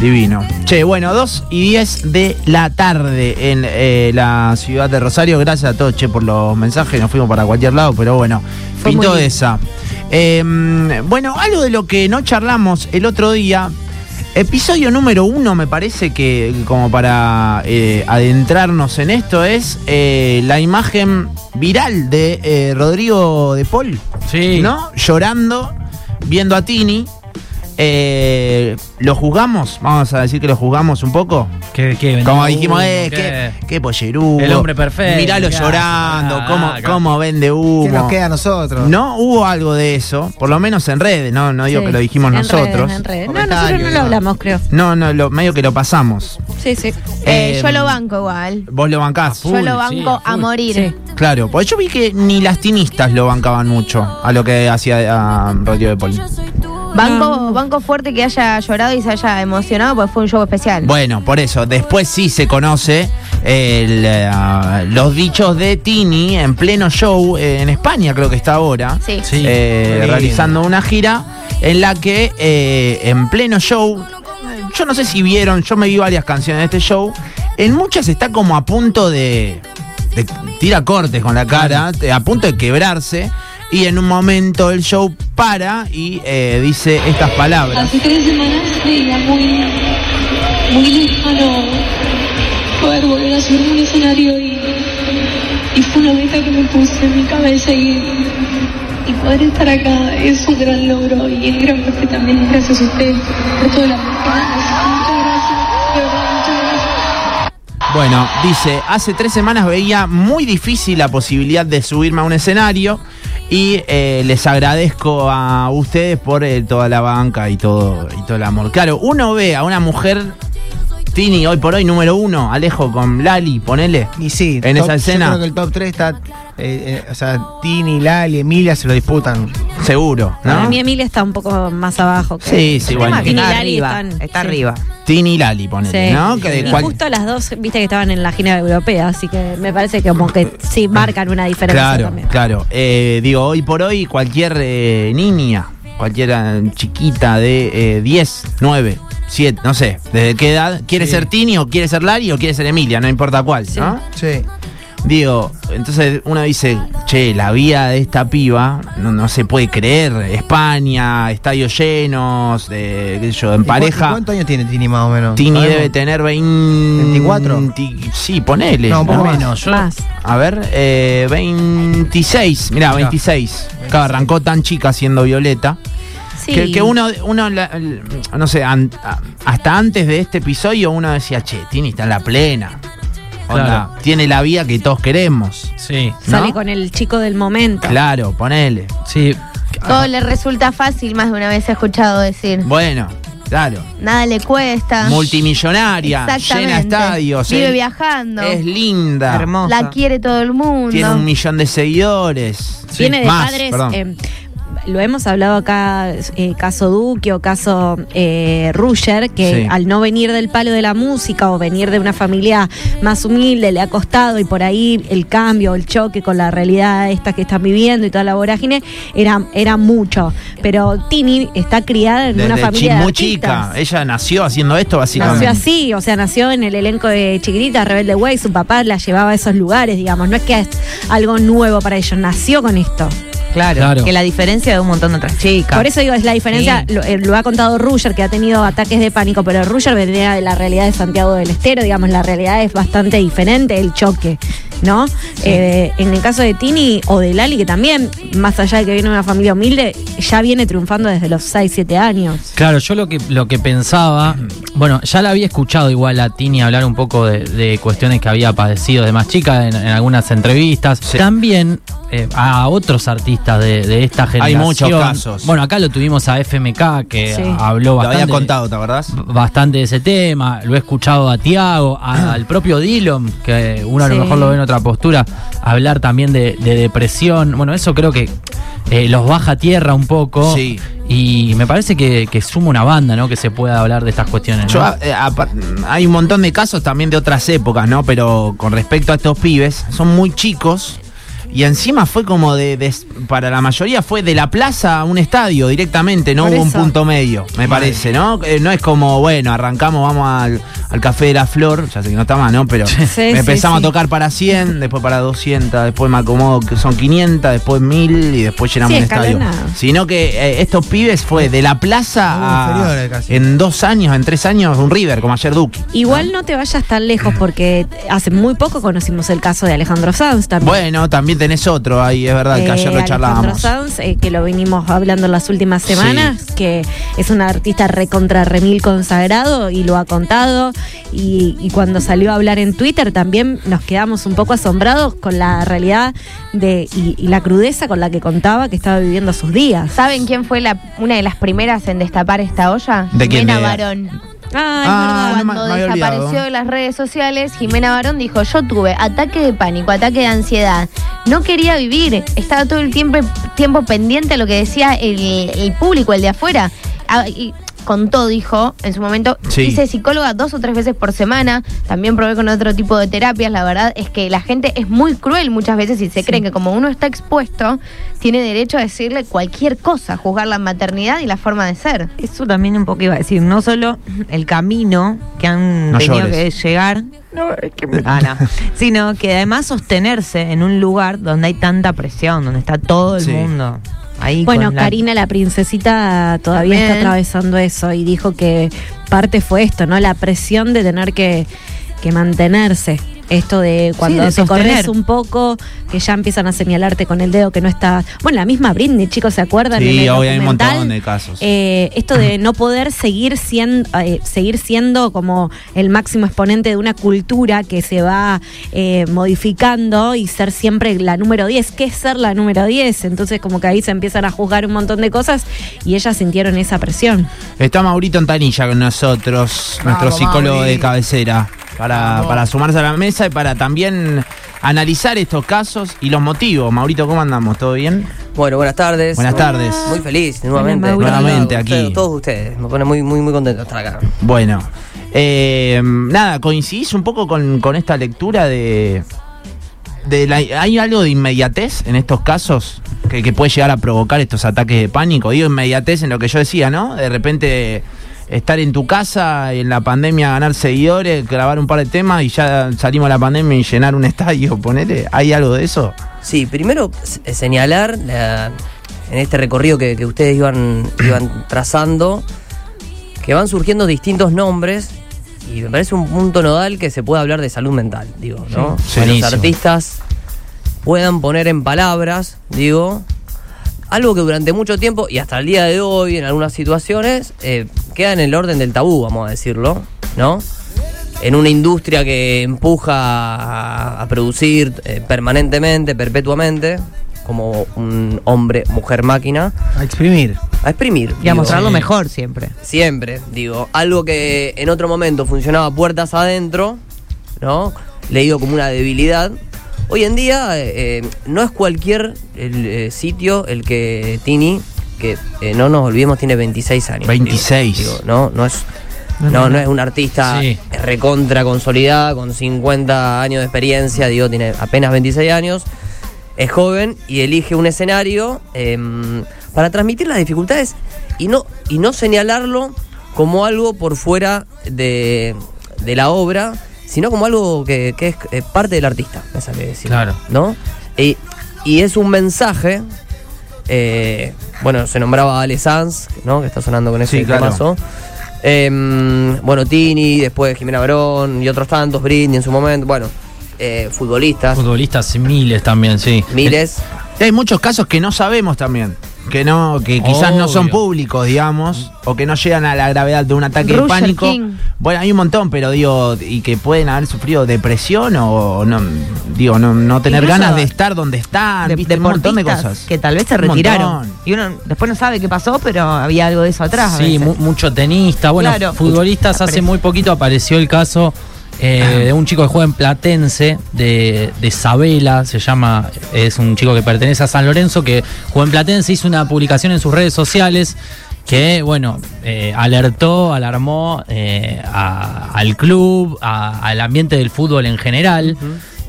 Divino. Che, bueno, 2 y 10 de la tarde en eh, la ciudad de Rosario. Gracias a todos, che, por los mensajes. Nos fuimos para cualquier lado, pero bueno, Fue pintó esa. Eh, bueno, algo de lo que no charlamos el otro día. Episodio número uno, me parece que como para eh, adentrarnos en esto, es eh, la imagen viral de eh, Rodrigo de Paul. Sí. ¿No? Llorando, viendo a Tini. Eh, ¿Lo juzgamos? Vamos a decir que lo juzgamos un poco. Como dijimos, humo, eh, que- qué, qué pollerudo. El hombre perfecto, Miralo ¿qué hace? llorando, Ah, cómo, cómo vende humo. ¿Qué nos queda a nosotros? No hubo algo de eso, por lo menos en redes, no, no digo Sí, que lo dijimos en nosotros. redes, en redes. No, nosotros no lo hablamos, creo. No, no, lo, medio que lo pasamos. Sí, sí. Eh, Eh, yo lo banco igual. Vos lo bancás. Yo lo sí, banco a a full. morir. Sí. Claro, pues yo vi que ni las tinistas lo bancaban mucho a lo que hacía a Rodrigo de Paul. Banco, banco fuerte que haya llorado y se haya emocionado porque fue un show especial. Bueno, por eso, después sí se conoce el, eh, los dichos de Tini en pleno show eh, en España, creo que está ahora, Sí. Sí. eh, realizando una gira en la que eh, en pleno show, yo no sé si vieron, yo me vi varias canciones de este show, en muchas está como a punto de, de tira cortes con la cara, a punto de quebrarse. Y en un momento el show para y eh, dice estas palabras. Hace tres semanas veía muy, muy lejano poder volver a subir a un escenario y, y fue una meta que me puse en mi cabeza y, y poder estar acá es un gran logro y en gran parte también gracias a usted por todo el apoyo. Muchas gracias, de verdad, muchas gracias. Bueno, dice, hace tres semanas veía muy difícil la posibilidad de subirme a un escenario y eh, les agradezco a ustedes por eh, toda la banca y todo, y todo el amor. Claro, uno ve a una mujer, Tini, hoy por hoy número uno, Alejo con Lali, ponele. Y sí, En top- esa escena. Yo creo que el top 3 está. eh, eh, o sea, Tini, Lali, Emilia se lo disputan. Seguro, Para ¿no? mí Emilia está un poco más abajo. que- Sí, sí, bueno. Tini y Está Lali arriba, están- está sí. arriba. Tini y Lali, ponele, Sí. ¿no? Que de y cual- justo las dos, viste que estaban en la gira europea, así que me parece que como que sí marcan una diferencia Claro, también. claro. Eh, digo, hoy por hoy cualquier eh, niña, cualquier eh, chiquita de eh, 10, 9, 7, no sé, desde qué edad, quiere Sí. ser Tini o quiere ser Lali o quiere ser Emilia, no importa cuál, ¿no? Sí. Digo, entonces uno dice, che, la vida de esta piba no, no se puede creer. España, estadios llenos, eh, qué sé yo, en ¿Y cu- y pareja. ¿Cuántos años tiene Tini más o menos? Tini debe tener 20, 24. Sí, ponele. No, un poco más. menos. Yo, Más. A ver, eh, 26. Mirá, 26. Claro, arrancó tan chica siendo Violeta. Sí. Que, que uno, uno la- no sé, an- a- hasta antes de este episodio uno decía, che, Tini está en la plena. Onda, Claro. tiene la vida que todos queremos. sí, Sale con el chico del momento. Claro, ponele. sí. Todo le resulta fácil, más de una vez he escuchado decir. Bueno, claro. Nada le cuesta. Multimillonaria, llena estadios. Vive es- viajando. Es linda. Hermosa. La quiere todo el mundo. Tiene un millón de seguidores. Viene de Más, padres. perdón. eh, lo hemos hablado acá, eh, caso Duque o caso eh, Ruger, que Sí. al no venir del palo de la música o venir de una familia más humilde le ha costado y por ahí el cambio, el choque con la realidad esta que están viviendo y toda la vorágine era, era mucho. Pero Tini está criada en una familia muy chica. Ella nació haciendo esto, básicamente. Nació así, o sea, nació en el elenco de Chiquitita, Rebelde Way, su papá la llevaba a esos lugares, digamos, no es que es algo nuevo para ellos, nació con esto. Claro, Claro. que la diferencia de un montón de otras chicas. Por eso digo, es la diferencia, Sí. lo, eh, lo ha contado Ruger, que ha tenido ataques de pánico, pero Ruger venía de la realidad de Santiago del Estero, digamos, la realidad es bastante diferente, el choque, ¿no? Eh, en el caso de Tini o de Lali, que también, más allá de que viene de una familia humilde, ya viene triunfando desde los 6, 7 años. Claro, yo lo que, lo que pensaba, bueno, ya la había escuchado igual a Tini hablar un poco de, de cuestiones que había padecido de más chica en, en algunas entrevistas. También eh, a otros artistas de, de esta Hay generación. muchos casos. Bueno, acá lo tuvimos a FMK que Sí. habló Lo bastante. había contado, ¿te acordás? bastante de ese tema, lo he escuchado a Tiago, al propio Dillon, que uno a lo mejor lo ve en otra postura, hablar también de, de depresión. Bueno, eso creo que eh, los baja a tierra un poco. Sí. Y me parece que, que suma una banda, ¿no? Que se pueda hablar de estas cuestiones. ¿no? Yo, eh, hay un montón de casos también de otras épocas, ¿no? Pero con respecto a estos pibes, son muy chicos. Y encima fue como de, de- para la mayoría fue de la plaza a un estadio directamente, no Por hubo un punto medio, me parece, ¿no? Eh, no es como, bueno, arrancamos, vamos al, al Café de la Flor, ya sé que no está mal, ¿no? Pero Sí, empezamos sí. a tocar para 100, después para 200, después me acomodo que son 500, después 1000 y después llenamos Sí, un estadio. Sino que eh, estos pibes fue de la plaza a, en dos años, en tres años, un River, como ayer Duki. Igual no te vayas tan lejos porque hace muy poco conocimos el caso de Alejandro Sanz también. Bueno, también tenés otro ahí, es verdad, que Eh, ayer lo Alejandro charlábamos. Sanz, eh, que lo venimos hablando en las últimas semanas, que es un artista recontra remil consagrado y lo ha contado. Y, y cuando salió a hablar en Twitter también nos quedamos un poco asombrados con la realidad de y, y la crudeza con la que contaba que estaba viviendo sus días. ¿Saben quién fue la, una de las primeras en destapar esta olla? ¿De quién? Jimena Barón. Ay, Ah, no Cuando me desapareció de las redes sociales, Jimena Barón dijo, yo tuve ataque de pánico, ataque de ansiedad, no quería vivir, estaba todo el tiempo, tiempo pendiente a lo que decía el, el público, el de afuera. Ah, y contó, dijo, en su momento, Sí. hice psicóloga dos o tres veces por semana, también probé con otro tipo de terapias, la verdad es que la gente es muy cruel muchas veces y se cree que como uno está expuesto, tiene derecho a decirle cualquier cosa, juzgar la maternidad y la forma de ser. Eso también un poco iba a decir, no solo el camino que han No tenido llores. que llegar, Ah, no. sino que además sostenerse en un lugar donde hay tanta presión, donde está todo el Sí. mundo ahí. Bueno, la- Karina la princesita todavía está atravesando eso y dijo que parte fue esto, ¿no? La presión de tener que, que mantenerse. Esto de cuando de te corres un poco, que ya empiezan a señalarte con el dedo que no está. Bueno, la misma Britney, chicos, ¿se acuerdan? Sí, En el hoy hay un montón de casos. eh, esto de no poder seguir siendo, eh, seguir siendo como el máximo exponente de una cultura que se va eh, modificando y ser siempre la número 10. ¿Qué es ser la número 10? Entonces como que ahí se empiezan a juzgar un montón de cosas y ellas sintieron esa presión. Está Maurito Antanilla con nosotros, nuestro psicólogo Mauri. de cabecera, para, para sumarse a la mesa y para también analizar estos casos y los motivos. Maurito, ¿cómo andamos? ¿Todo bien? Bueno, buenas tardes. Buenas tardes. Muy feliz, nuevamente. Mauro. Nuevamente Ustedes- aquí. Todos ustedes. Me pone muy, muy, muy contento estar acá. Bueno, eh, nada, coincidís un poco con, con esta lectura de... de la- ¿Hay algo de inmediatez en estos casos que, que puede llegar a provocar estos ataques de pánico? Digo inmediatez en lo que yo decía, ¿no? De repente estar en tu casa, en la pandemia ganar seguidores, grabar un par de temas y ya salimos de la pandemia y llenar un estadio, ponele. ¿Hay algo de eso? Sí, primero s- señalar la- en este recorrido que, que ustedes iban, iban trazando que van surgiendo distintos nombres y me parece un punto nodal que se puede hablar de salud mental, digo, ¿no? Sí, que los artistas puedan poner en palabras, digo, algo que durante mucho tiempo y hasta el día de hoy en algunas situaciones eh, queda en el orden del tabú, vamos a decirlo, ¿no? En una industria que empuja a, a producir eh, permanentemente, perpetuamente, como un hombre, mujer, máquina, A exprimir. a exprimir. Y a mostrar lo mejor siempre. Siempre, digo, algo que en otro momento funcionaba puertas adentro, ¿no? Leído como una debilidad. Hoy en día eh, eh, no es cualquier el, eh, sitio el que Tini, que eh, no nos olvidemos, tiene 26 años. 26. Digo, digo, no, no es. No, no es un artista Sí. recontra consolidada, con 50 años de experiencia, digo, tiene apenas 26 años, es joven y elige un escenario em, para transmitir las dificultades y no, y no señalarlo como algo por fuera de, de la obra, sino como algo que, que es eh, parte del artista, me sale decir. Claro. ¿No? Y, y es un mensaje. eh, bueno, se nombraba Ale Sanz, ¿no? Que está sonando con ese Sí, claro. temazo. Em, bueno, Tini, después Jimena Barón y otros tantos, Britney en su momento. Bueno, eh, futbolistas, Futbolistas miles también, sí. miles. Y hay muchos casos que no sabemos también. Que no, que quizás no son públicos, digamos, o que no llegan a la gravedad de un ataque de pánico. King. Bueno, hay un montón, pero digo, y que pueden haber sufrido depresión o no, digo, no, no tener Incluso ganas de estar donde están, De- viste, un montón de deportistas cosas. Que tal vez se retiraron. Y uno después no sabe qué pasó, pero había algo de eso atrás. a Sí, veces. mu- mucho tenista. Bueno, Claro. futbolistas hace muy poquito apareció el caso eh, de un chico que juega en Platense, de, de Sabela, se llama, es un chico que pertenece a San Lorenzo, que juega en Platense, hizo una publicación en sus redes sociales que, bueno, eh, alertó, alarmó eh, a- al club, a- al ambiente del fútbol en general,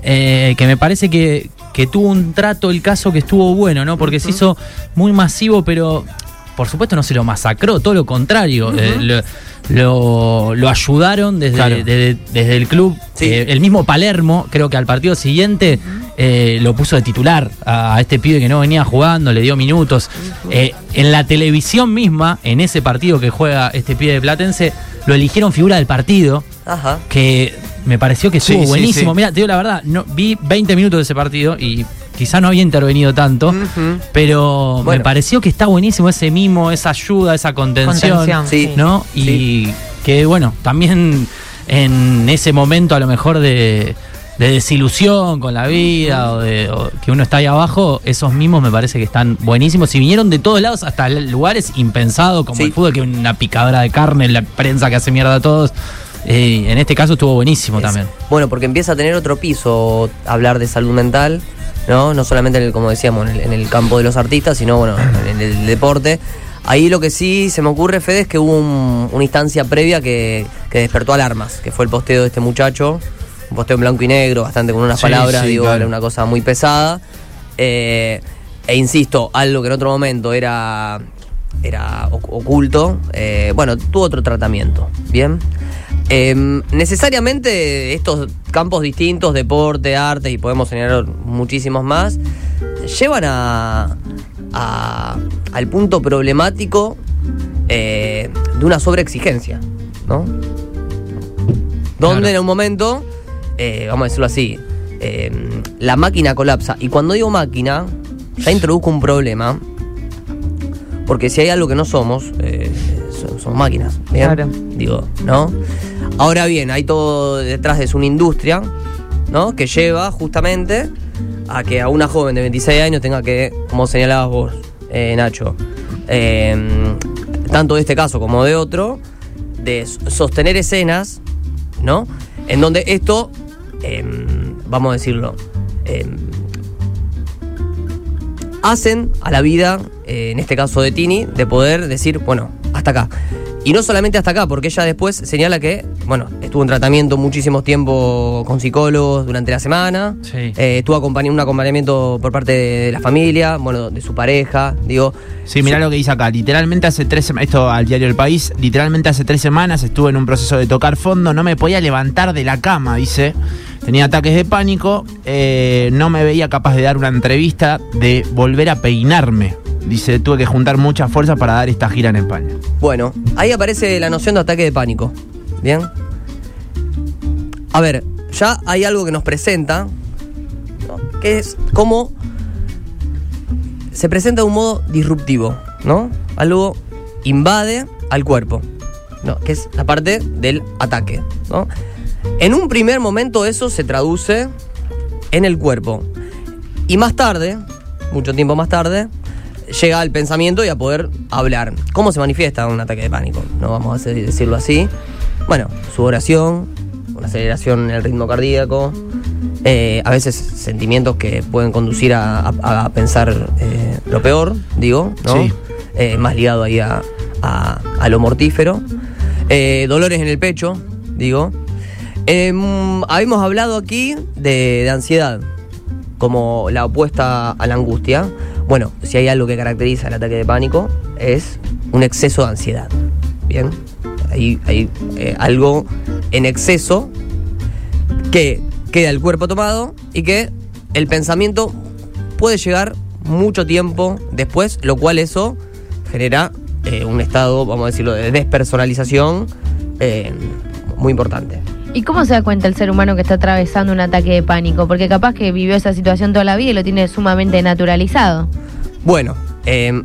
que me parece que, que tuvo un trato el caso que estuvo bueno, ¿no? Porque se hizo muy masivo, pero por supuesto no se lo masacró, todo lo contrario. lo, lo- lo ayudaron desde, Claro. desde, desde el club. Sí. Eh, el mismo Palermo, creo que al partido siguiente eh, lo puso de titular a, a este pibe que no venía jugando, le dio minutos. Eh, en la televisión misma, en ese partido que juega este pibe de Platense, lo eligieron figura del partido Ajá. que me pareció que estuvo sí, buenísimo. sí. Mira, te digo la verdad, no, vi 20 minutos de ese partido y quizá no había intervenido tanto, pero me pareció que está buenísimo ese mimo, esa ayuda, esa contención, Contención, Sí. ¿no? Y que bueno, también en ese momento a lo mejor de, de desilusión con la vida o, de, o que uno está ahí abajo, esos mimos me parece que están buenísimos y vinieron de todos lados hasta lugares impensados como Sí. el fútbol, que es una picadora de carne, la prensa que hace mierda a todos. Eh, en este caso estuvo buenísimo Es- también. Bueno, porque empieza a tener otro piso hablar de salud mental, ¿no? No solamente en el, como decíamos, en el, en el campo de los artistas, sino bueno, en el deporte. Ahí lo que sí se me ocurre, Fede, es que hubo un- una instancia previa que, que despertó alarmas, que fue el posteo de este muchacho, un posteo en blanco y negro, bastante con unas Sí, palabras, sí, digo, claro. era una cosa muy pesada. Eh, e insisto, algo que en otro momento era, era oc- oculto, eh, bueno, tuvo otro tratamiento, ¿bien? Em, necesariamente estos campos distintos, deporte, arte, y podemos señalar muchísimos más, llevan a, a- al punto problemático eh, de una sobreexigencia, ¿no? Donde Claro. en un momento, eh, vamos a decirlo así, eh, la máquina colapsa. Y cuando digo máquina, ya introduzco un problema, porque si hay algo que no somos, eh, son, son máquinas. ¿bien? Claro. Digo, ¿no? Ahora bien, hay todo detrás de eso una industria, ¿no? Que lleva justamente a que a una joven de 26 años tenga que, como señalabas vos, eh, Nacho, eh, tanto de este caso como de otro, de sostener escenas, ¿no? En donde esto, em, vamos a decirlo, em, hacen a la vida, eh, en este caso de Tini, de poder decir, bueno, hasta acá. Y no solamente hasta acá, porque ella después señala que, bueno, estuvo en tratamiento muchísimo tiempo con psicólogos durante la semana. Sí. Eh, estuvo acompañando un acompañamiento por parte de la familia, bueno, de su pareja, digo. Sí, mirá lo que dice acá. Literalmente hace tres semanas, esto al diario El País, literalmente hace tres semanas estuve en un proceso de tocar fondo, no me podía levantar de la cama, dice. Tenía ataques de pánico, eh, no me veía capaz de dar una entrevista, de volver a peinarme. Dice, tuve que juntar muchas fuerzas para dar esta gira en España. Bueno, ahí aparece la noción de ataque de pánico. ¿Bien? A ver, ya hay algo que nos presenta, que es cómo se presenta de un modo disruptivo, ¿no? Algo invade al cuerpo, ¿no? Que es la parte del ataque, ¿no? En un primer momento eso se traduce en el cuerpo. Y más tarde, mucho tiempo más tarde, llega al pensamiento y a poder hablar. ¿Cómo se manifiesta un ataque de pánico? No vamos a decirlo así. Bueno, su oración, una aceleración en el ritmo cardíaco, eh, a veces sentimientos que pueden conducir a, a- a pensar eh, lo peor, digo, ¿no? Sí. Eh, más ligado ahí a, a- a lo mortífero. Dolores en el pecho, digo. Em, habíamos hablado aquí de, de ansiedad como la opuesta a la angustia. Bueno, si hay algo que caracteriza el ataque de pánico es un exceso de ansiedad. Bien, hay, eh, algo en exceso que queda el cuerpo tomado y que el pensamiento puede llegar mucho tiempo después, lo cual eso genera eh, un estado, vamos a decirlo, de despersonalización eh, muy importante. ¿Y cómo se da cuenta el ser humano que está atravesando un ataque de pánico? Porque capaz que vivió esa situación toda la vida y lo tiene sumamente naturalizado. Bueno, eh,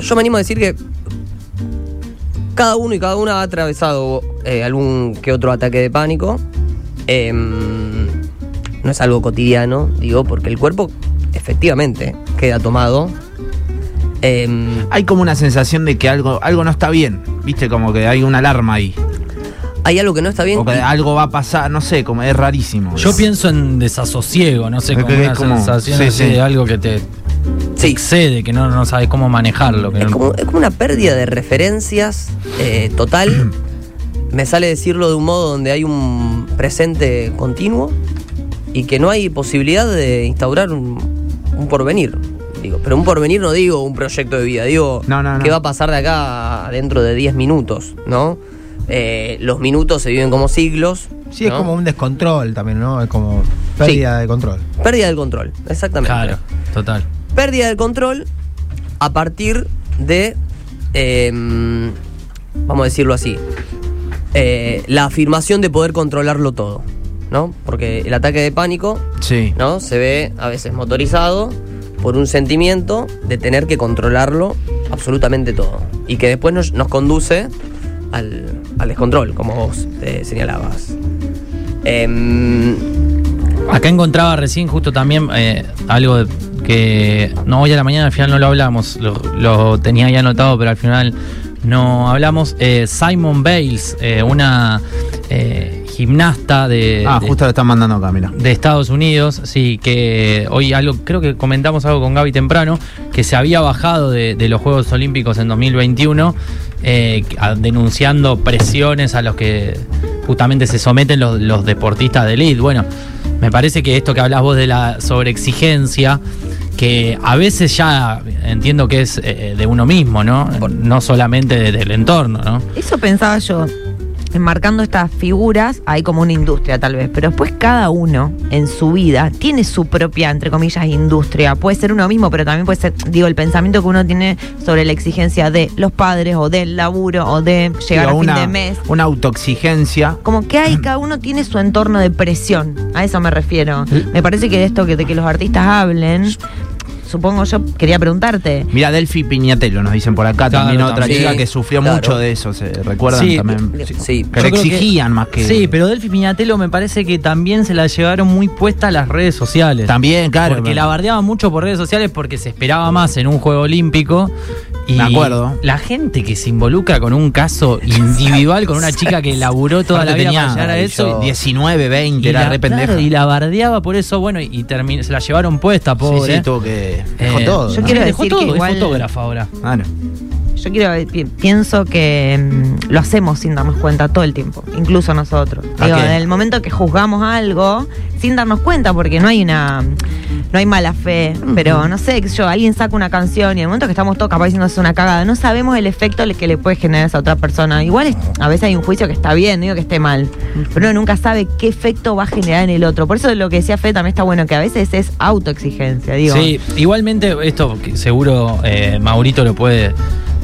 yo me animo a decir que cada uno y cada una ha atravesado eh, algún que otro ataque de pánico. Eh, no es algo cotidiano, digo, porque el cuerpo efectivamente queda tomado. Eh, Hay como una sensación de que algo, algo no está bien, viste, como que hay una alarma ahí. Hay algo que no está bien. O que y- algo va a pasar, no sé, como es rarísimo. Yo pienso en desasosiego, no sé, Es como que es una como- sensación sí, así sí. de algo que te, te Sí. excede, que no, no sabes cómo manejarlo. que Es no- como, es como una pérdida de referencias eh, total. Me sale decirlo de un modo donde hay un presente continuo, y que no hay posibilidad de instaurar un, un porvenir. Digo, pero un porvenir no digo un proyecto de vida, digo No, no, no. qué va a pasar de acá dentro de 10 minutos, ¿no? Eh, los minutos se viven como siglos. Sí, es como un descontrol también, ¿no? Es como pérdida de control. Pérdida del control, exactamente. Claro, total. Pérdida del control a partir de, eh, vamos a decirlo así, eh, la afirmación de poder controlarlo todo, ¿no? Porque el ataque de pánico, Sí. ¿no? Se ve a veces motorizado por un sentimiento de tener que controlarlo absolutamente todo. Y que después nos, nos conduce al, al descontrol, como vos eh, señalabas. Em, Acá encontraba recién justo también eh, algo de- que no hoy a la mañana al final no lo hablamos, lo, lo tenía ya anotado, pero al final no hablamos. Eh, Simon Bales, eh, una eh, gimnasta de, Ah, de- justo están mandando acá, mira. de Estados Unidos, sí, que hoy algo, creo que comentamos algo con Gaby temprano, que se había bajado de, de los Juegos Olímpicos en 2021, eh, denunciando presiones a los que justamente se someten los, los deportistas de elite. Bueno, me parece que esto que hablas vos de la sobreexigencia, que a veces ya entiendo que es eh, de uno mismo, ¿no? No solamente de- del entorno, ¿no? Eso pensaba yo. Enmarcando estas figuras, hay como una industria tal vez, pero después cada uno en su vida tiene su propia, entre comillas, industria. Puede ser uno mismo, pero también puede ser, digo, el pensamiento que uno tiene sobre la exigencia de los padres o del laburo o de llegar Digo, a fin una, de mes. una autoexigencia. Como que hay, cada uno tiene su entorno de presión. A eso me refiero. Me parece que de esto que, de que los artistas hablen, supongo yo, quería preguntarte. Mira, Delphi Piñatelo nos dicen por acá, Claro, también otra chica Sí, que sufrió claro. mucho de eso, ¿se recuerdan Sí, también? sí. Que le que- exigían más que... Sí, pero Delphi Piñatelo me parece que también se la llevaron muy puesta a las redes sociales. También, claro. Porque la bardeaban mucho por redes sociales porque se esperaba más en un juego olímpico. Y Me acuerdo. La gente que se involucra con un caso individual, con una chica que laburó toda Aparte la vida tenía para llegar a eso. 19, 20, y era la, re pendeja. claro, y la bardeaba por eso, bueno, y, y terminó- se la llevaron puesta, sí, pobre. sí, tuvo que... Dejó Eh, todo. yo ¿no? quiero decir todo, que es fotógrafa ahora. Claro. Yo quiero, pi- pienso que mm, lo hacemos sin darnos cuenta todo el tiempo, incluso nosotros. ¿A Digo, en el momento que juzgamos algo, sin darnos cuenta, porque no hay una, no hay mala fe, pero no sé, qué sé yo, alguien saca una canción y en el momento que estamos todos capaz diciendo es una cagada, no sabemos el efecto que le puede generar a esa otra persona. Igual es- a veces hay un juicio que está bien, no digo que esté mal, pero uno nunca sabe qué efecto va a generar en el otro. Por eso lo que decía Fe también está bueno, que a veces es autoexigencia, digo. Sí, igualmente esto que seguro eh, Maurito lo puede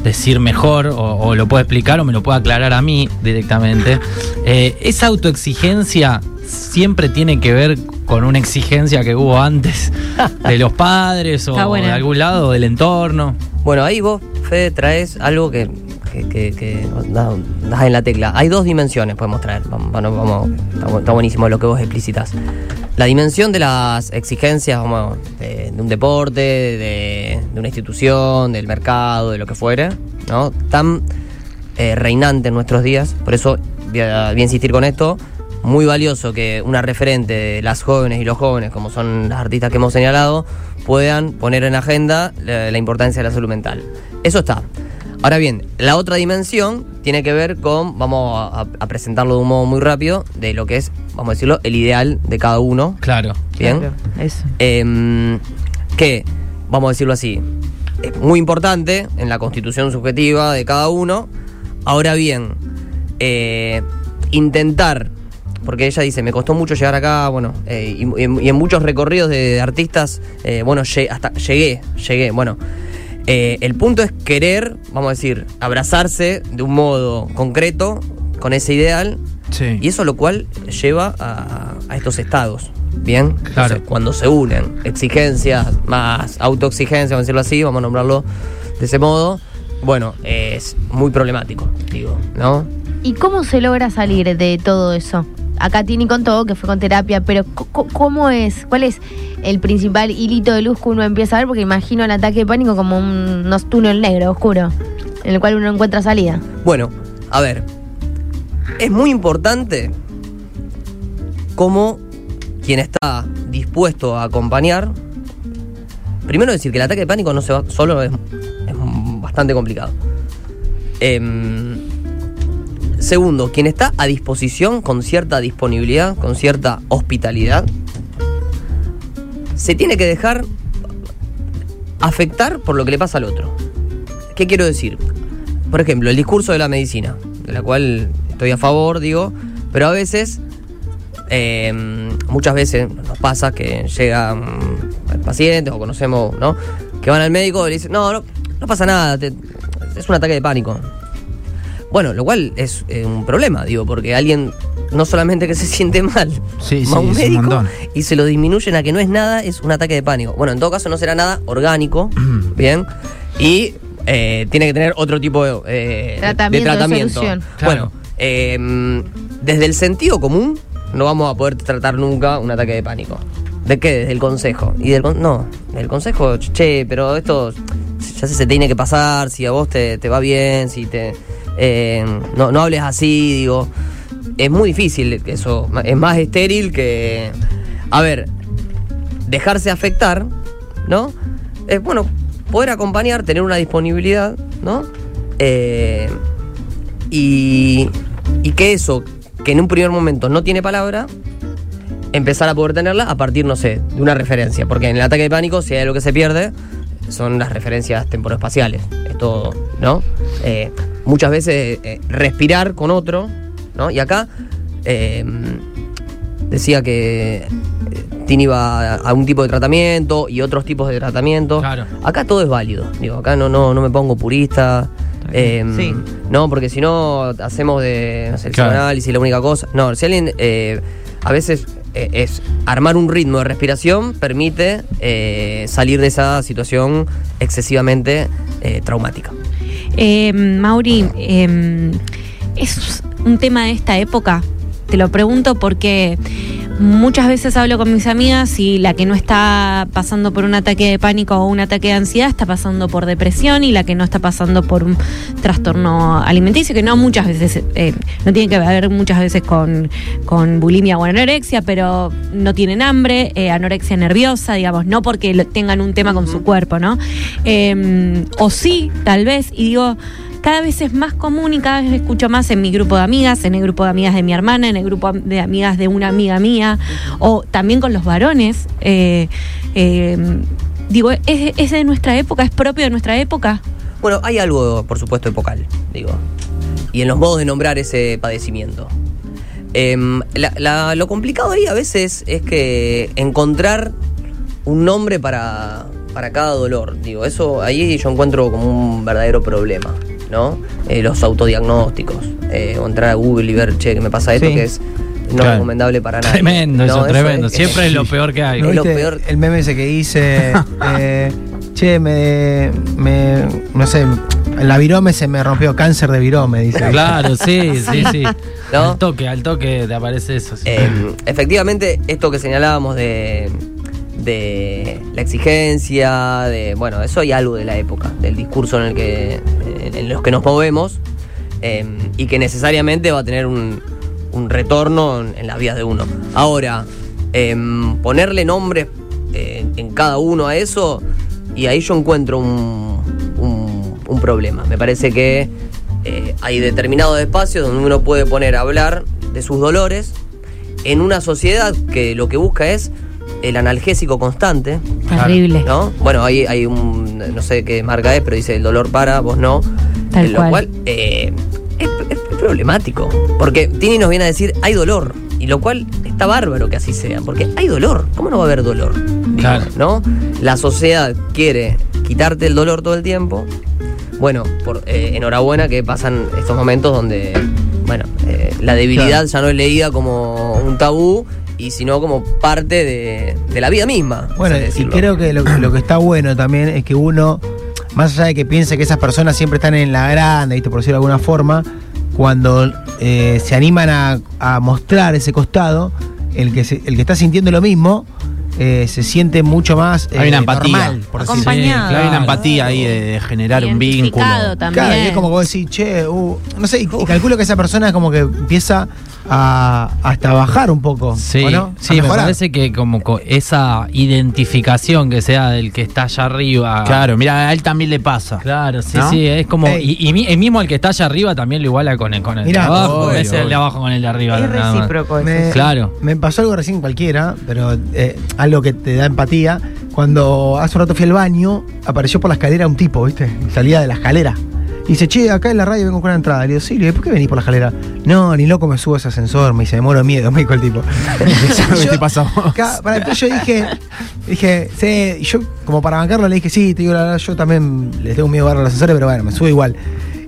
decir mejor o, o lo puede explicar o me lo puede aclarar a mí directamente. Eh, esa autoexigencia siempre tiene que ver con una exigencia que hubo antes de los padres o de algún lado o del entorno. Bueno, ahí vos, Fede, traes algo que, que, que- que da- das en la tecla. Hay dos dimensiones podemos traer. Vamos, vamos, está buenísimo lo que vos explicitas. La dimensión de las exigencias de, un deporte, de, una institución, del mercado, de lo que fuere, ¿no? Tan eh, reinante en nuestros días. Por eso voy a, insistir con esto. Muy valioso que una referente de las jóvenes y los jóvenes, como son las artistas que hemos señalado, puedan poner en agenda la importancia de la salud mental. Eso está. Ahora bien, la otra dimensión tiene que ver con, vamos a, a presentarlo de un modo muy rápido, de lo que es, vamos a decirlo, el ideal de cada uno. Claro. Bien. Claro, eso. Em, que, vamos a decirlo así, es muy importante en la constitución subjetiva de cada uno. Ahora bien, eh, intentar, porque ella dice, me costó mucho llegar acá, bueno, eh, y, y en, y en muchos recorridos de, artistas, eh, bueno, hasta llegué, llegué, bueno. Eh, el punto es querer, vamos a decir, abrazarse de un modo concreto con ese ideal Sí. y eso lo cual lleva a, a estos estados. Bien, Claro. Entonces, cuando se unen exigencias más autoexigencia, vamos a decirlo así, vamos a nombrarlo de ese modo, bueno, es muy problemático, digo, ¿no? ¿Y cómo se logra salir de todo eso? Acá Tini contó que fue con terapia, pero ¿cómo es? ¿Cuál es el principal hilito de luz que uno empieza a ver? Porque imagino el ataque de pánico como un túnel negro, oscuro, en el cual uno encuentra salida. Bueno, a ver, es muy importante cómo quien está dispuesto a acompañar, primero decir que el ataque de pánico no se va solo, es, es bastante complicado. Em, segundo, quien está a disposición con cierta disponibilidad, con cierta hospitalidad, se tiene que dejar afectar por lo que le pasa al otro. ¿Qué quiero decir? Por ejemplo, el discurso de la medicina, de la cual estoy a favor, digo, pero a veces, eh, muchas veces nos pasa que llegan pacientes o conocemos, ¿no? Que van al médico y le dicen, no, no, no pasa nada, es un ataque de pánico. Bueno, lo cual es eh, un problema, digo, porque alguien no solamente que se siente mal, Sí, va a sí, un es un médico y se lo disminuyen a que no es nada, es un ataque de pánico. Bueno, en todo caso no será nada orgánico, ¿bien? Y eh, tiene que tener otro tipo de, eh, Tratamiento, de tratamiento. solución. Bueno, eh, desde el sentido común no vamos a poder tratar nunca un ataque de pánico. ¿De qué? Desde el consejo. Y del con- no, del consejo, che, pero esto ya se, se tiene que pasar, si a vos te, te va bien, si te... eh, no, no hables así, digo. Es muy difícil eso, es más estéril que... A ver, dejarse afectar, ¿no? Es bueno, poder acompañar, tener una disponibilidad, ¿no? Eh, y, y que eso, que en un primer momento no tiene palabra, empezar a poder tenerla a partir, no sé, de una referencia. Porque en el ataque de pánico, si hay algo que se pierde, son las referencias temporoespaciales. Es todo, ¿no? Eh, muchas veces eh, respirar con otro, ¿no? Y acá eh, decía que eh, Tini iba a, un tipo de tratamiento y otros tipos de tratamiento. Claro. Acá todo es válido. Digo, acá no, no, no me pongo purista. eh, Sí. No, porque si no hacemos de no sé, el Claro. psicoanálisis la única cosa. No, si alguien eh, a veces eh, es armar un ritmo de respiración permite eh, salir de esa situación excesivamente eh, traumática. Eh, Mauri, eh, es un tema de esta época. Te lo pregunto porque muchas veces hablo con mis amigas y la que no está pasando por un ataque de pánico o un ataque de ansiedad está pasando por depresión y la que no está pasando por un trastorno alimenticio, que no muchas veces, eh, no tiene que ver muchas veces con, con bulimia o anorexia, pero no tienen hambre, eh, anorexia nerviosa, digamos, no porque tengan un tema con su cuerpo, ¿no? Eh, o sí, tal vez, y digo, cada vez es más común y cada vez escucho más en mi grupo de amigas, en el grupo de amigas de mi hermana, en el grupo de amigas de una amiga mía, o también con los varones. eh, eh, digo, ¿es, ¿es de nuestra época? ¿Es propio de nuestra época? Bueno, hay algo, por supuesto, epocal, digo. Y en los modos de nombrar ese padecimiento. Em, la- lo complicado ahí a veces es que encontrar un nombre para, para cada dolor. Digo, eso ahí yo encuentro como un verdadero problema, ¿no? Eh, los autodiagnósticos. eh, o entrar a Google y ver, che, que me pasa esto, Sí. que es no Claro. recomendable para nada. Tremendo eso, tremendo. Siempre es lo peor que hay. ¿No Es lo viste peor. El meme ese que dice, eh, che, me, me, no sé, la virome se me rompió, cáncer de virome, dice. Claro, sí, sí, sí. ¿No? Al toque, al toque te aparece eso. sí. Eh, efectivamente, esto que señalábamos de, de la exigencia, de bueno, eso hay algo de la época, del discurso en el que en, en los que nos movemos eh, y que necesariamente va a tener un, un retorno en, en las vidas de uno. Ahora, em, ponerle nombre eh, en cada uno a eso y ahí yo encuentro un, un- un problema. Me parece que eh, hay determinados espacios donde uno puede poner a hablar de sus dolores en una sociedad que lo que busca es el analgésico constante, Terrible. ¿no? Bueno, hay, hay un, no sé qué marca es, pero dice el dolor para, vos no. Tal En lo cual. cual eh, es, es problemático. Porque Tini nos viene a decir, hay dolor. Y lo cual está bárbaro que así sea, porque hay dolor. ¿Cómo no va a haber dolor? Claro. ¿No? La sociedad quiere quitarte el dolor todo el tiempo. Bueno, por, eh, enhorabuena que pasan estos momentos donde, bueno, eh, la debilidad ya no es leída como un tabú y sino como parte de, de la vida misma. Bueno, y creo que lo, lo que está bueno también es que uno, más allá de que piense que esas personas siempre están en la grande, ¿viste? por decirlo de alguna forma, cuando eh, se animan a, a mostrar ese costado, el que, se- el que está sintiendo lo mismo eh, se siente mucho más eh, Hay una empatía. normal, por así decirlo. Acompañado. Hay una Claro. empatía ahí de, de generar un vínculo. También. Claro, y es como que vos decís, che, uh, no sé, y, y calculo que esa persona como que empieza a hasta bajar un poco. Sí, ¿o no? Sí me parece que como co- esa identificación que sea del que está allá arriba. Claro, mira, a él también le pasa. Claro, sí, ¿No? sí, es como. Y, y mismo el que está allá arriba también lo iguala con el, con el Mirá, de abajo. obvio, es el de abajo con el de arriba. Es recíproco eso. Me, Claro. Me pasó algo recién cualquiera, pero eh, algo que te da empatía. Cuando hace un rato fui al baño, apareció por la escalera un tipo, ¿viste? Salía de la escalera. Y dice, che, acá en la radio vengo con una entrada. Le digo, sí, le digo, ¿por qué venís por la escalera? No, ni loco me subo a ese ascensor, me dice, me muero miedo, me dijo el tipo. ¿Qué te pasa a vos? Acá, para entonces yo dije, dije, sí, y yo como para bancarlo le dije, sí, te digo la verdad, yo también les tengo miedo a los ascensores, pero bueno, me subo igual.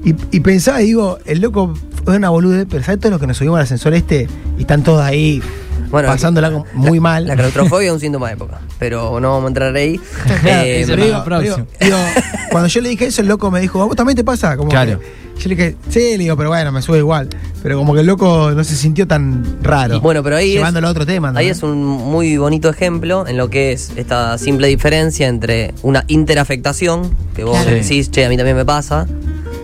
Y, y pensaba y digo, el loco fue una bolude, pero ¿sabes todo lo que nos subimos al ascensor este? Y están todos ahí Bueno, pasándola muy mal. La claustrofobia es un síntoma de época, pero no vamos a entrar ahí. Eh, pero digo, digo, cuando yo le dije eso, el loco me dijo, ¿a vos también te pasa? Como Claro. que- yo le dije, sí, le digo, pero bueno, me sube igual. Pero como que el loco no se sintió tan raro. Bueno, pero ahí es- Llevándolo a otro tema. ¿no? Ahí es un muy bonito ejemplo en lo que es esta simple diferencia entre una interafectación, que vos Claro. decís, che, a mí también me pasa,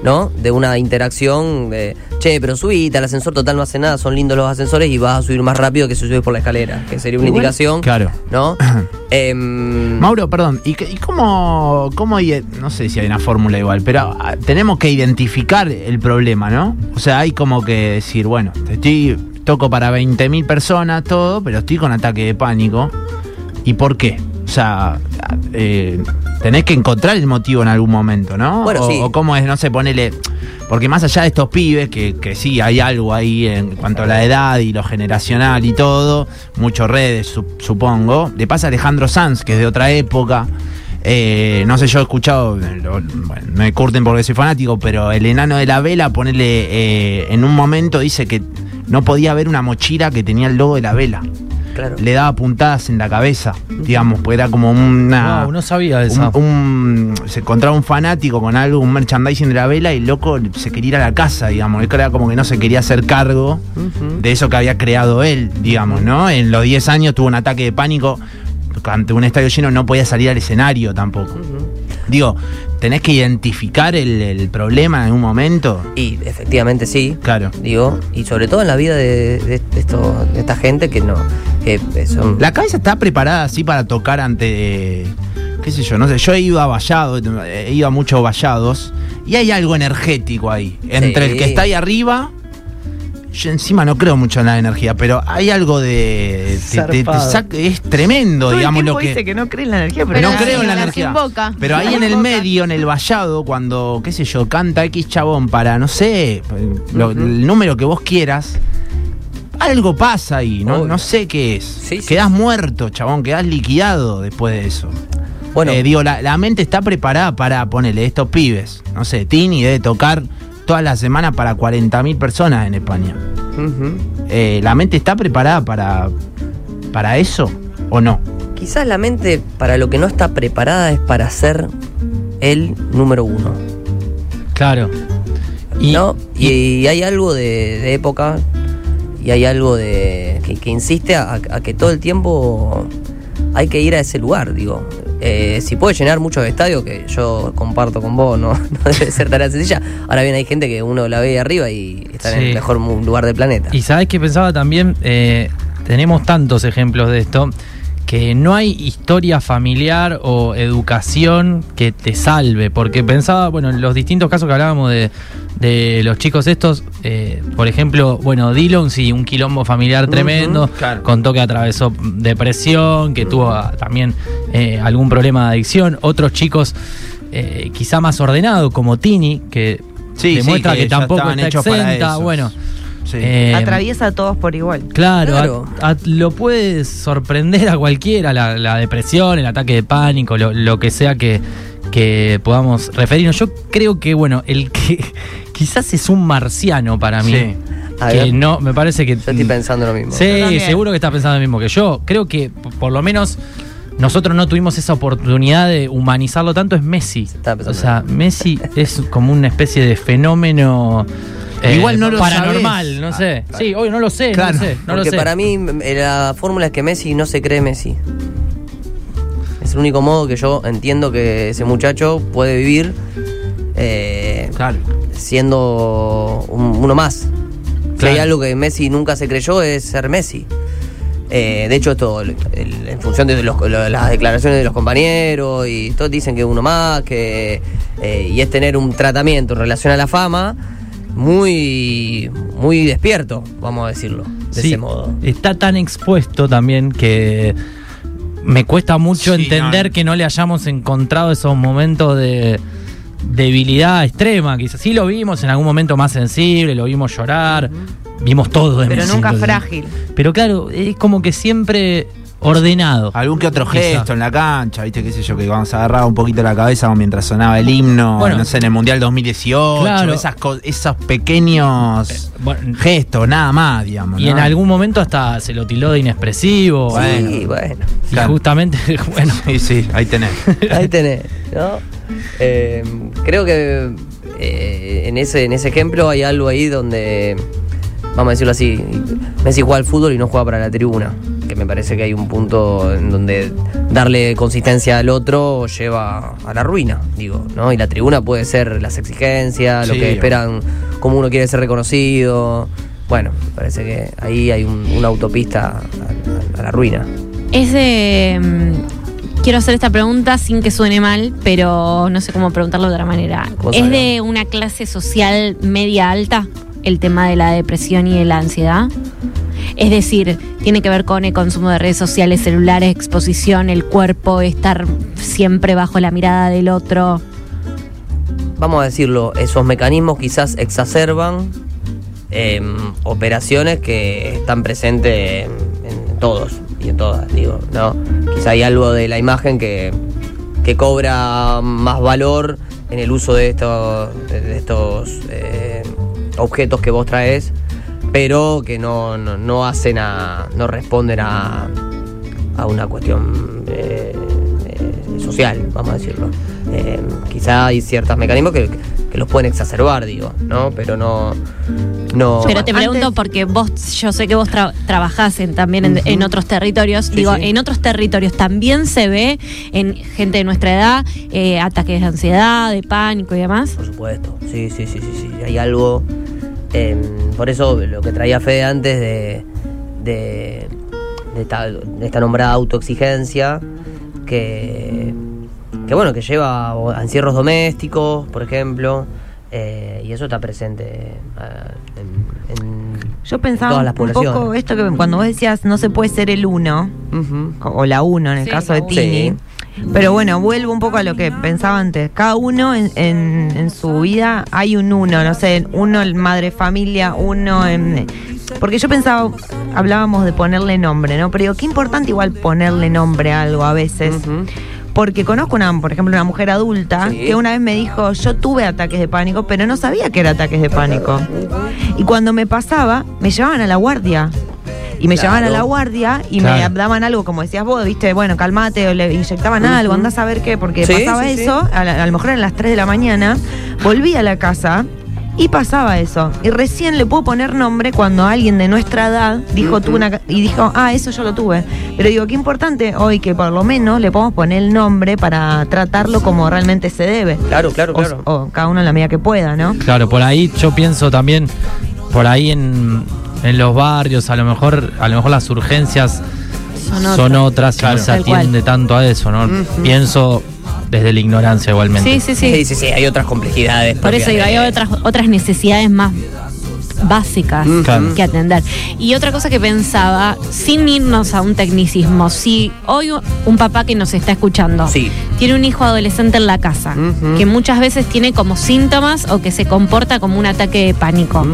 ¿no? De una interacción de, che, pero subite al ascensor, total no hace nada, son lindos los ascensores y vas a subir más rápido que si subes por la escalera, que sería una Igual- indicación, Claro. ¿no? Em, Mauro, perdón, ¿y, y cómo, cómo hay, no sé si hay una fórmula igual, pero ah, tenemos que identificar el problema, ¿no? O sea, hay como que decir, bueno, estoy, toco para 20.000 personas, todo, pero estoy con ataque de pánico. ¿Y por qué? O sea, eh, tenés que encontrar el motivo en algún momento, ¿no? Bueno, o, sí. o cómo es, no sé, ponele. Porque más allá de estos pibes, que, que sí hay algo ahí en cuanto a la edad y lo generacional y todo, muchas redes, su- supongo. Le pasa a Alejandro Sanz, que es de otra época. Eh, no sé, yo he escuchado, bueno, no me curten porque soy fanático, pero el enano de la vela, ponele, eh, en un momento dice que no podía ver una mochila que tenía el logo de la vela. Claro. Le daba puntadas en la cabeza, digamos, porque era como una. Wow, no sabía un- eso. un- se encontraba un fanático con algo, un merchandising de la vela y el loco se quería ir a la casa, digamos. Él era como que no se quería hacer cargo de eso que había creado él, digamos, ¿no? En los 10 años tuvo un ataque de pánico. Ante un estadio lleno no podía salir al escenario tampoco. Digo, tenés que identificar el, el problema en un momento. Y efectivamente sí. Claro. Digo, y sobre todo en la vida de, de esto, de esta gente que no, que son La cabeza está preparada así para tocar ante. qué sé yo, no sé. Yo he ido a Vallado, he ido a muchos vallados. Y hay algo energético ahí. Entre Sí. el que está ahí arriba. Yo encima no creo mucho en la energía, pero hay algo de. te- te- te Zarpado. saca- es tremendo, Todo el digamos, lo que. dice que no cree en la energía, pero, Pero no creo en la la energía. invoca. Pero ahí La en el medio, en el vallado, cuando, qué sé yo, canta X chabón para, no sé, lo- el número que vos quieras, algo pasa ahí, no, Obvio. no sé qué es. Sí, sí. quedás muerto, chabón, quedás liquidado después de eso. bueno. Eh, digo, la, la mente está preparada para ponerle estos pibes. No sé, Tini debe tocar todas las semanas para 40.000 personas en España. Eh, ¿La mente está preparada para, para eso o no? Quizás la mente para lo que no está preparada es para ser el número uno. Claro. Y, ¿no? Y, hay algo de, de época y hay algo de que, que insiste a, a que todo el tiempo hay que ir a ese lugar, digo. Eh, si puede llenar muchos estadios, que yo comparto con vos, no, no debe ser tan sencilla. Ahora bien, hay gente que uno la ve de arriba y está en el mejor lugar del planeta. Y sabes que pensaba también, Eh, tenemos tantos ejemplos de esto, que no hay historia familiar o educación que te salve, porque pensaba, bueno, en los distintos casos que hablábamos de, de los chicos estos, eh, por ejemplo, bueno, Dillon sí, un quilombo familiar tremendo, claro. contó que atravesó depresión, que tuvo ah, también eh, algún problema de adicción, otros chicos eh, quizá más ordenados, como Tini, que Sí, demuestra sí, que tampoco está exenta, bueno. Sí. eh, atraviesa a todos por igual. Claro, Claro. a- a- lo puede sorprender a cualquiera, la, la depresión, el ataque de pánico, lo, lo que sea que, que podamos referirnos. Yo creo que, bueno, el que quizás es un marciano para mí. Sí. A Que ver. no, me parece que. Yo estoy pensando lo mismo. Sí, seguro que estás pensando lo mismo que yo. Creo que, por lo menos, nosotros no tuvimos esa oportunidad de humanizarlo tanto. Es Messi. O sea, Messi es como una especie de fenómeno. Eh, Igual no lo paranormal, sabés. no sé. Sí, hoy no lo sé, Claro, no lo sé. No lo Porque sé. para mí eh, la fórmula es que Messi no se cree Messi. Es el único modo que yo entiendo que ese muchacho puede vivir eh, Claro. siendo un- uno más. Si hay algo que Messi nunca se creyó es ser Messi. Eh, de hecho, esto el- el- en función de los- lo- las declaraciones de los compañeros y todos dicen que uno más, que eh, y es tener un tratamiento en relación a la fama muy muy despierto, vamos a decirlo, de Sí, ese modo. Está tan expuesto también que me cuesta mucho Sí, entender no. que no le hayamos encontrado esos momentos de debilidad extrema. Quizás sí lo vimos en algún momento más sensible, lo vimos llorar, vimos todo de Pero nunca frágil. Pero claro, es como que siempre ordenado. Algún que otro Quizá. gesto en la cancha, viste, qué sé yo, que vamos a agarrar un poquito la cabeza mientras sonaba el himno, Bueno. no sé, en el Mundial 2018, Claro. esas esos pequeños Bueno, gestos, nada más, digamos. y ¿no? en algún momento hasta se lo tildó de inexpresivo. Sí, bueno. Y Claro. justamente, bueno, Sí, sí, ahí tenés. Ahí tenés, ¿no? Eh, creo que eh, en, ese, en ese ejemplo hay algo ahí donde, vamos a decirlo así, Messi juega al fútbol y no juega para la tribuna. Que me parece que hay un punto en donde darle consistencia al otro lleva a la ruina, digo, ¿no? Y la tribuna puede ser las exigencias, lo que esperan, cómo uno quiere ser reconocido. Bueno, me parece que ahí hay un- una autopista a- a- a la ruina. Es de. mm, quiero hacer esta pregunta sin que suene mal, pero no sé cómo preguntarlo de otra manera. ¿Cómo ¿Es de una clase social media alta el tema de la depresión y de la ansiedad? Es decir, tiene que ver con el consumo de redes sociales, celulares, exposición, el cuerpo, estar siempre bajo la mirada del otro. vamos a decirlo, esos mecanismos quizás exacerban em, operaciones que están presentes en, todos y en todas, digo, ¿no? Quizá hay algo de la imagen que, que cobra más valor en el uso de estos, de estos eh, objetos que vos traes, pero que no, no, no hacen a. no responden a, a una cuestión eh, eh, social, vamos a decirlo. Eh, quizá hay ciertos mecanismos que, que los pueden exacerbar, digo, ¿no? Pero no. no Pero te antes- pregunto porque vos, yo sé que vos tra- trabajás en- también en, otros territorios. Sí, Digo, sí. en otros territorios también se ve en gente de nuestra edad eh, ataques de ansiedad, de pánico y demás. Por supuesto, sí, sí, sí, sí, sí. Hay algo. em, por eso lo que traía Fede antes de, de, de esta, de esta nombrada autoexigencia, que, que bueno, que lleva a encierros domésticos, por ejemplo, eh, y eso está presente ah, en, en Yo pensaba todas las un poco esto que cuando vos decías no se puede ser el uno, Ujú. o la uno en el Sí, caso de. Tini. Sí. Pero bueno, vuelvo un poco a lo que pensaba antes. Cada uno en, en- en su vida hay un uno, no sé, uno en madre familia, uno en... Porque yo pensaba, hablábamos de ponerle nombre, ¿no? Pero digo, qué importante igual ponerle nombre a algo a veces. Porque conozco una, por ejemplo, una mujer adulta Sí. que una vez me dijo, yo tuve ataques de pánico, pero no sabía que era ataques de pánico. Y cuando me pasaba, me llevaban a la guardia. Y me Claro. llevaban a la guardia y Claro. me daban algo, como decías vos, viste, bueno, calmate, o le inyectaban algo, andás a ver qué, porque Sí, pasaba sí, sí. eso, a, la- a lo mejor eran las 3 de la mañana, volví a la casa y pasaba eso. Y recién le puedo poner nombre cuando alguien de nuestra edad dijo, tuve una, ca- y dijo, ah, eso yo lo tuve. Pero digo, qué importante hoy que por lo menos le podemos poner el nombre para tratarlo como realmente se debe. Claro, claro, O- claro. O, cada uno en la medida que pueda, ¿no? Claro, por ahí yo pienso también, por ahí en, en los barrios, a lo mejor, a lo mejor las urgencias Son son otras. otras, y Claro. no se atiende tanto a eso, ¿no? Pienso desde la ignorancia igualmente. Sí, sí, sí. Sí, sí, sí, hay otras complejidades. Por eso digo, hay otras, otras necesidades más básicas que atender. Y otra cosa que pensaba, sin irnos a un tecnicismo, si hoy un papá que nos está escuchando Sí. tiene un hijo adolescente en la casa, que muchas veces tiene como síntomas o que se comporta como un ataque de pánico.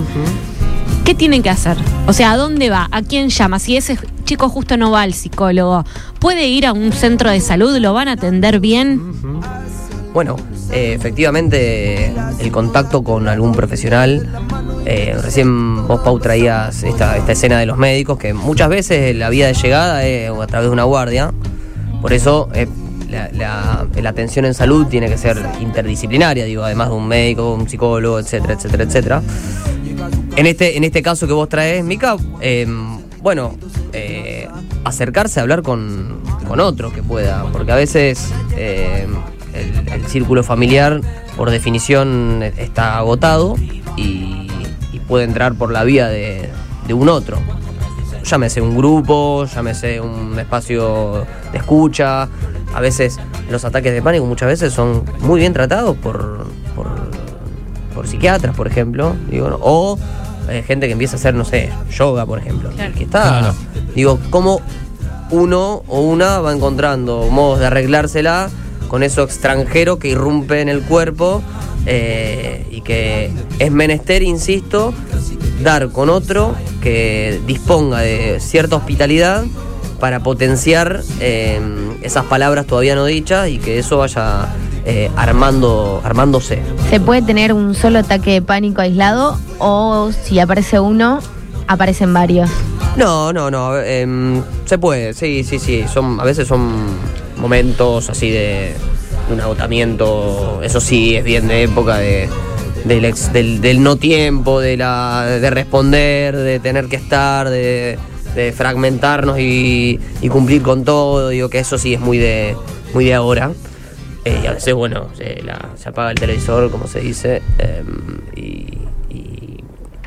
¿qué tiene que hacer? O sea, ¿a dónde va? ¿A quién llama? Si ese chico justo no va al psicólogo, ¿puede ir a un centro de salud? ¿Lo van a atender bien? Bueno, eh, efectivamente el contacto con algún profesional, eh, recién vos Pau traías esta, escena de los médicos, que muchas veces la vía de llegada es a través de una guardia, por eso eh, la, la- atención en salud tiene que ser interdisciplinaria, digo, además de un médico, un psicólogo, etcétera, etcétera, etcétera. En este, en este caso que vos traes, Mica, bueno, eh, acercarse a hablar con, con otro que pueda, porque a veces eh, el, círculo familiar, por definición, está agotado y, puede entrar por la vía de, de un otro. Llámese un grupo, llámese un espacio de escucha. A veces los ataques de pánico muchas veces son muy bien tratados por, por, psiquiatras, por ejemplo. Digo. O eh, gente que empieza a hacer, no sé, yoga, por ejemplo. Que está. Claro. Digo, ¿cómo uno o una va encontrando modos de arreglársela con eso extranjero que irrumpe en el cuerpo eh, y que es menester, insisto, dar con otro que disponga de cierta hospitalidad para potenciar eh, esas palabras todavía no dichas y que eso vaya eh, armando, armándose. ¿Se puede tener un solo ataque de pánico aislado o si aparece uno, aparecen varios? No, no, no. em, se puede, sí, sí, sí. Son, a veces son momentos así de, de un agotamiento. Eso sí, es bien de época de, del, ex- del, del no tiempo, de, la, de responder, de tener que estar, de, de fragmentarnos y, y cumplir con todo. Digo que eso sí es muy de, muy de ahora. Eh, y a veces, bueno, se, la- se apaga el televisor, como se dice, em, y,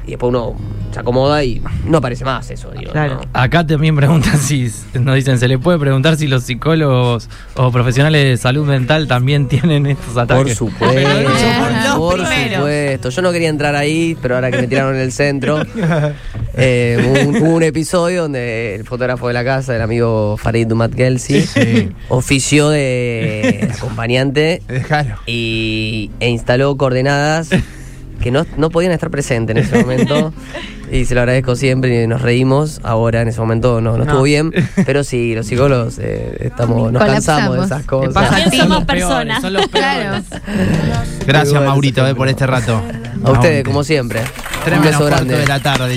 y- después uno se acomoda y no aparece más eso, digo. Claro. ¿no? Acá también preguntan si, nos dicen, ¿se le puede preguntar si los psicólogos o profesionales de salud mental también tienen estos Por ataques? supuesto, Los por supuesto. Yo no quería entrar ahí, pero ahora que me tiraron en el centro, eh, hubo, un, episodio donde el fotógrafo de la casa, el amigo Farid Dumat Gelsi, Sí. ofició de acompañante y, e instaló coordenadas que no, no podían estar presentes en ese momento. Y se lo agradezco siempre y nos reímos. Ahora en ese momento no, no, estuvo bien. Pero sí, los psicólogos eh, estamos, nos cansamos de esas cosas. pasa somos Los peores, personas. son los Claro. Gracias, Maurito, eh, por este rato. A ustedes, como siempre. Un Tremendo beso cuarto grande. de la tarde.